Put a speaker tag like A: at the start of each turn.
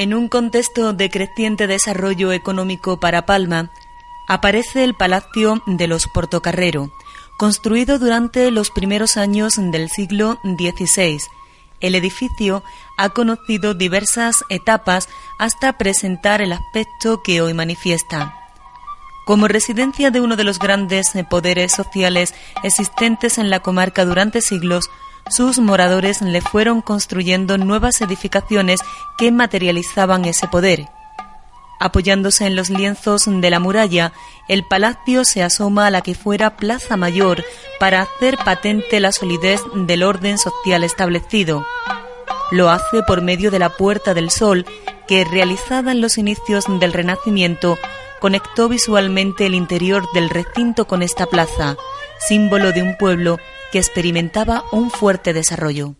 A: En un contexto de creciente desarrollo económico para Palma, aparece el Palacio de los Portocarrero, construido durante los primeros años del siglo XVI. El edificio ha conocido diversas etapas hasta presentar el aspecto que hoy manifiesta. Como residencia de uno de los grandes poderes sociales existentes en la comarca durante siglos, sus moradores le fueron construyendo nuevas edificaciones que materializaban ese poder. Apoyándose en los lienzos de la muralla, el palacio se asoma a la que fuera Plaza Mayor para hacer patente la solidez del orden social establecido. Lo hace por medio de la Puerta del Sol, que realizada en los inicios del Renacimiento, conectó visualmente el interior del recinto con esta plaza, símbolo de un pueblo que experimentaba un fuerte desarrollo.